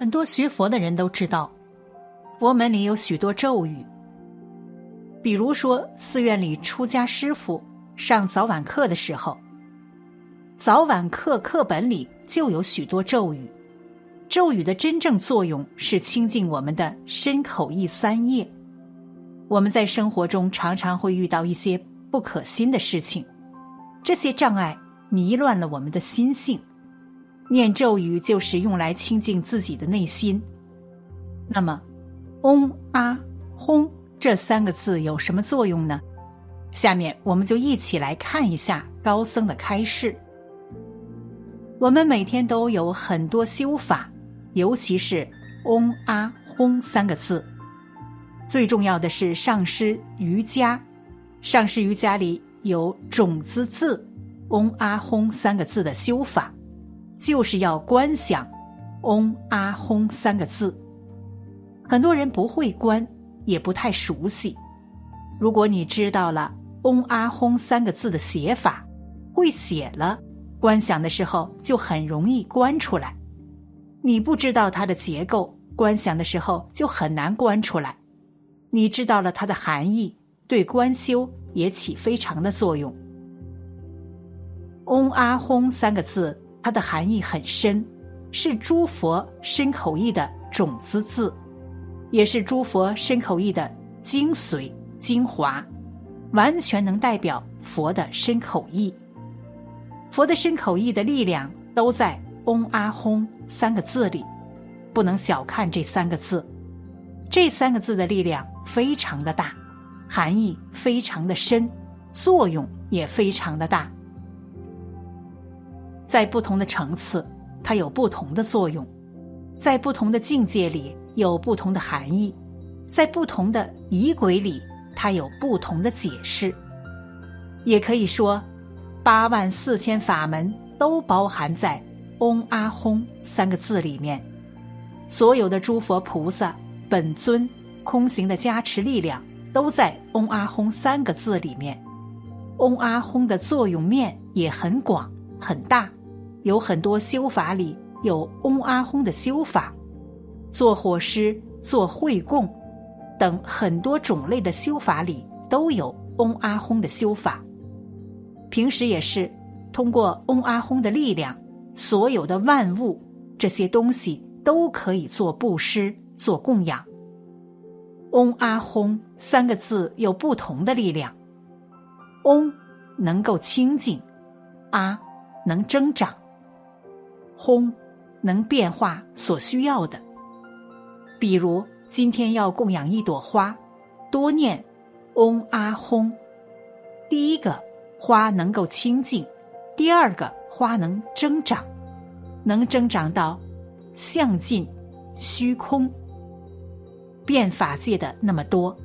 很多学佛的人都知道，佛门里有许多咒语。比如说，寺院里出家师傅上早晚课的时候，早晚课课本里就有许多咒语。咒语的真正作用是清净我们的身口意三业。我们在生活中常常会遇到一些不可心的事情，这些障碍迷乱了我们的心性。念咒语就是用来清净自己的内心。那么，嗡啊吽这三个字有什么作用呢？下面我们就一起来看一下高僧的开示。我们每天都有很多修法，尤其是嗡啊吽三个字。最重要的是上师瑜伽，上师瑜伽里有种子字嗡啊吽三个字的修法。就是要观想“嗡阿吽”三个字，很多人不会观，也不太熟悉。如果你知道了“嗡阿吽”三个字的写法，会写了，观想的时候就很容易观出来。你不知道它的结构，观想的时候就很难观出来。你知道了它的含义，对观修也起非常的作用。“嗡阿吽”三个字。它的含义很深，是诸佛身口意的种子字，也是诸佛身口意的精髓精华，完全能代表佛的身口意。佛的身口意的力量都在“嗡阿吽”三个字里，不能小看这三个字。这三个字的力量非常的大，含义非常的深，作用也非常的大。在不同的层次，它有不同的作用；在不同的境界里，有不同的含义；在不同的仪轨里，它有不同的解释。也可以说，八万四千法门都包含在“嗡阿吽”三个字里面。所有的诸佛菩萨本尊空行的加持力量，都在“嗡阿吽”三个字里面。“嗡阿吽”的作用面也很广很大。有很多修法里有嗡阿吽的修法，做火施、做会供等很多种类的修法里都有嗡阿吽的修法。平时也是通过嗡阿吽的力量，所有的万物这些东西都可以做布施、做供养。嗡阿吽三个字有不同的力量，嗡能够清净，阿能增长。轰，能变化所需要的。比如今天要供养一朵花，多念嗡阿吽。第一个花能够清净，第二个花能增长，能增长到相尽虚空，变法界的那么多。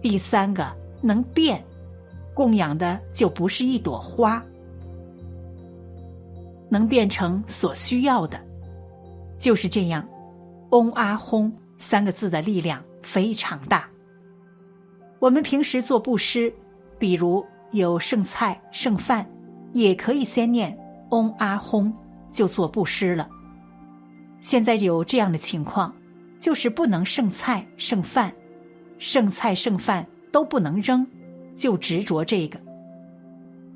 第三个能变，供养的就不是一朵花。能变成所需要的，就是这样。嗡阿吽三个字的力量非常大。我们平时做布施，比如有剩菜剩饭，也可以先念嗡阿吽就做布施了。现在有这样的情况，就是不能剩菜剩饭，剩菜剩饭都不能扔，就执着这个。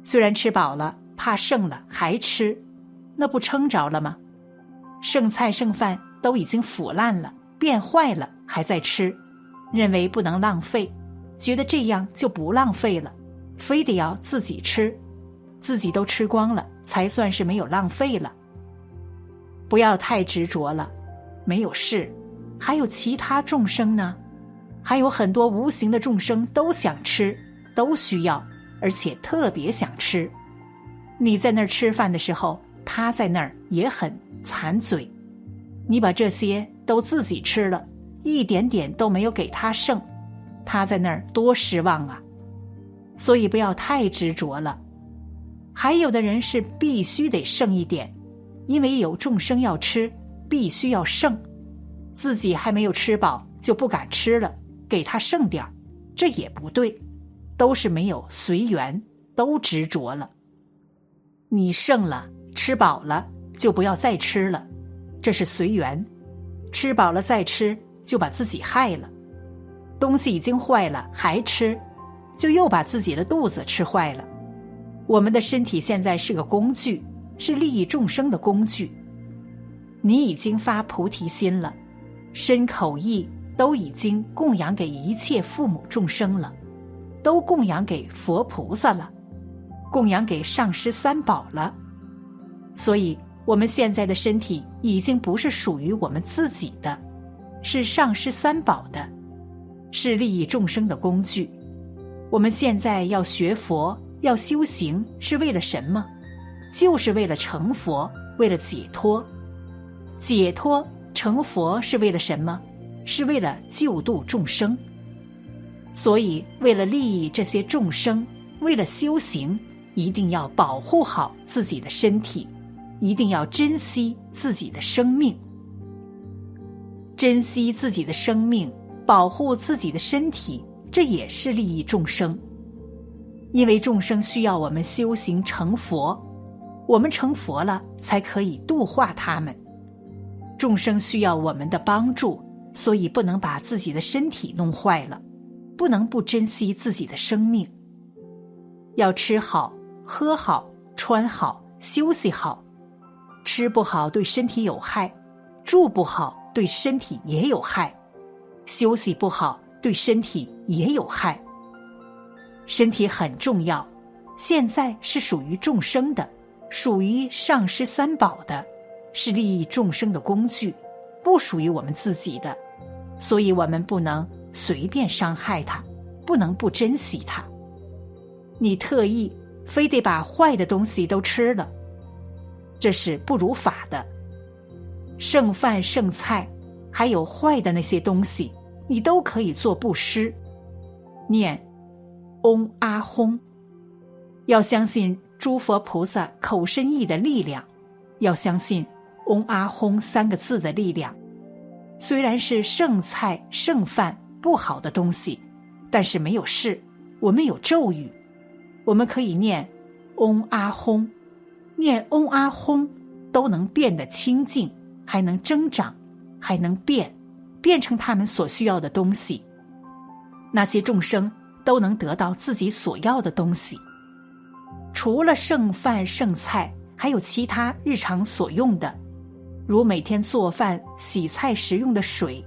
虽然吃饱了，怕剩了还吃。那不撑着了吗？剩菜剩饭都已经腐烂了、变坏了，还在吃，认为不能浪费，觉得这样就不浪费了，非得要自己吃，自己都吃光了才算是没有浪费了。不要太执着了，没有事，还有其他众生呢，还有很多无形的众生都想吃，都需要，而且特别想吃。你在那儿吃饭的时候。他在那儿也很馋嘴，你把这些都自己吃了，一点点都没有给他剩，他在那儿多失望啊！所以不要太执着了。还有的人是必须得剩一点，因为有众生要吃，必须要剩，自己还没有吃饱就不敢吃了，给他剩点儿，这也不对，都是没有随缘，都执着了。你剩了。吃饱了就不要再吃了，这是随缘。吃饱了再吃就把自己害了；东西已经坏了还吃，就又把自己的肚子吃坏了。我们的身体现在是个工具，是利益众生的工具。你已经发菩提心了，身口意都已经供养给一切父母众生了，都供养给佛菩萨了，供养给上师三宝了。所以，我们现在的身体已经不是属于我们自己的，是上师三宝的，是利益众生的工具。我们现在要学佛。要修行是为了什么？就是为了成佛，为了解脱。解脱成佛是为了什么？是为了救度众生。所以，为了利益这些众生，为了修行，一定要保护好自己的身体，一定要珍惜自己的生命，珍惜自己的生命，保护自己的身体，这也是利益众生。因为众生需要我们修行成佛，我们成佛了才可以度化他们。众生需要我们的帮助，所以不能把自己的身体弄坏了，不能不珍惜自己的生命。要吃好、喝好、穿好、休息好。吃不好对身体有害，住不好对身体也有害，休息不好对身体也有害。身体很重要，现在是属于众生的，属于上师三宝的，是利益众生的工具，不属于我们自己的，所以我们不能随便伤害它，不能不珍惜它。你特意非得把坏的东西都吃了，这是不如法的。剩饭剩菜，还有坏的那些东西，你都可以做布施，念。嗡阿吽，要相信诸佛菩萨口身意的力量，要相信嗡阿吽三个字的力量。虽然是剩菜剩饭不好的东西，但是没有事。我们有咒语，我们可以念嗡阿吽，念嗡阿吽都能变得清净，还能增长，还能变，变成他们所需要的东西。那些众生。都能得到自己所要的东西。除了剩饭剩菜，还有其他日常所用的，如每天做饭、洗菜时用的水，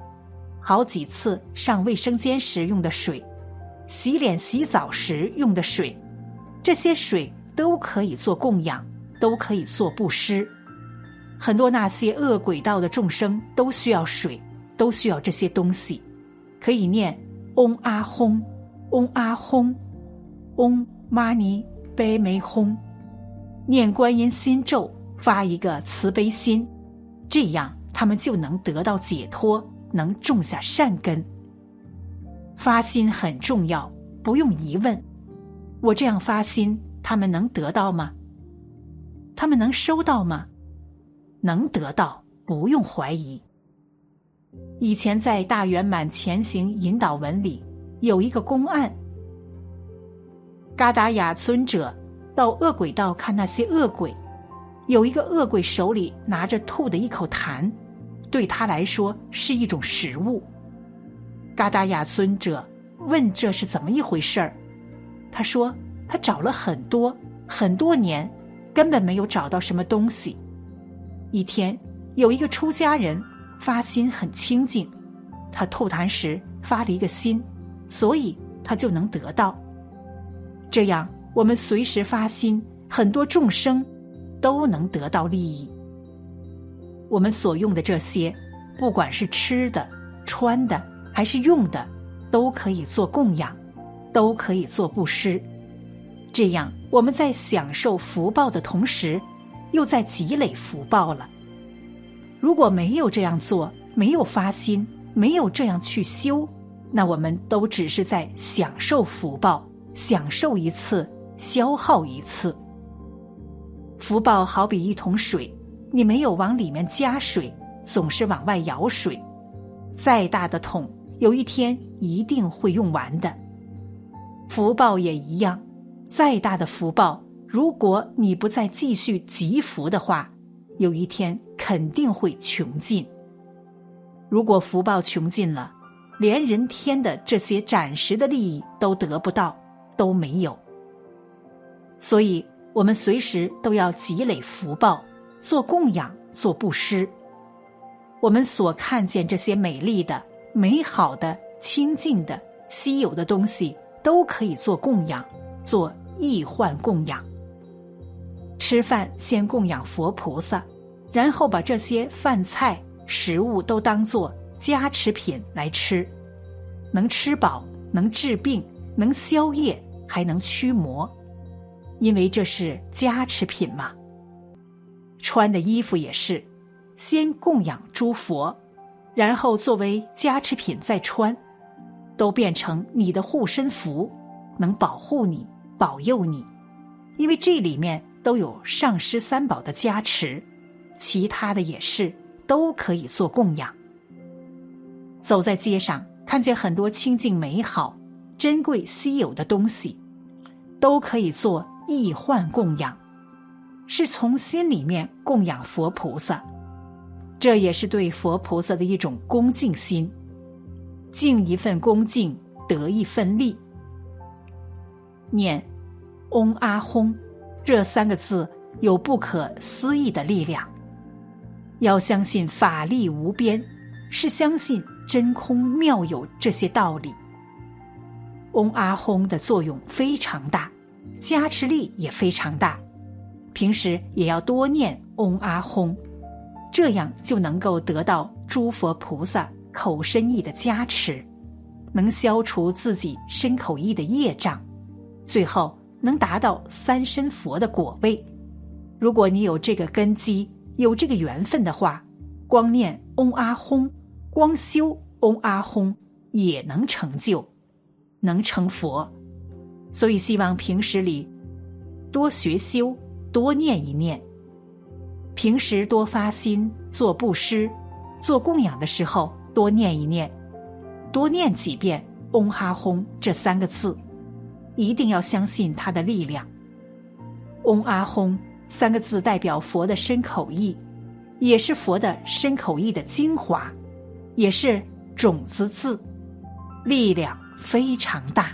好几次上卫生间时用的水，洗脸洗澡时用的水，这些水都可以做供养，都可以做布施。很多那些恶鬼道的众生都需要水，都需要这些东西，可以念嗡阿吽。嗡阿吽，嗡玛尼呗美吽，念观音心咒，发一个慈悲心，这样他们就能得到解脱，能种下善根。发心很重要，不用疑问。我这样发心，他们能得到吗？他们能收到吗？能得到，不用怀疑。以前在大圆满前行引导文里。有一个公案，嘎达雅尊者到恶鬼道看那些恶鬼，有一个恶鬼手里拿着吐的一口痰，对他来说是一种食物。嘎达雅尊者问这是怎么一回事儿，他说他找了很多很多年，根本没有找到什么东西。一天，有一个出家人发心很清净，他吐痰时发了一个心。所以他就能得到。这样，我们随时发心，很多众生都能得到利益。我们所用的这些，不管是吃的、穿的，还是用的，都可以做供养，都可以做布施。这样，我们在享受福报的同时，又在积累福报了。如果没有这样做，没有发心，没有这样去修。那我们都只是在享受福报，享受一次，消耗一次。福报好比一桶水，你没有往里面加水，总是往外舀水，再大的桶，有一天一定会用完的。福报也一样，再大的福报，如果你不再继续积福的话，有一天肯定会穷尽。如果福报穷尽了，连人天的这些暂时的利益都得不到，都没有。所以，我们随时都要积累福报，做供养，做布施。我们所看见这些美丽的、美好的、清净的、稀有的东西，都可以做供养，做易换供养。吃饭先供养佛菩萨，然后把这些饭菜。食物都当做加持品来吃，能吃饱，能治病，能消业，还能驱魔，因为这是加持品嘛。穿的衣服也是，先供养诸佛，然后作为加持品再穿，都变成你的护身符，能保护你，保佑你，因为这里面都有上师三宝的加持，其他的也是。都可以做供养。走在街上，看见很多清净美好、珍贵稀有的东西，都可以做易换供养，是从心里面供养佛菩萨。这也是对佛菩萨的一种恭敬心，敬一份恭敬，得一份利。念“嗡阿吽”这三个字有不可思议的力量。要相信法力无边，是相信真空妙有这些道理。嗡阿吽的作用非常大，加持力也非常大。平时也要多念嗡阿吽，这样就能够得到诸佛菩萨口身意的加持，能消除自己身口意的业障，最后能达到三身佛的果位。如果你有这个根基。有这个缘分的话，光念嗡阿吽，光修嗡阿吽也能成就，能成佛。所以希望平时里多学修，多念一念。平时多发心做布施、做供养的时候，多念一念，多念几遍嗡哈吽这三个字，一定要相信他的力量。嗡阿吽。三个字代表佛的身口意，也是佛的身口意的精华，也是种子字，力量非常大。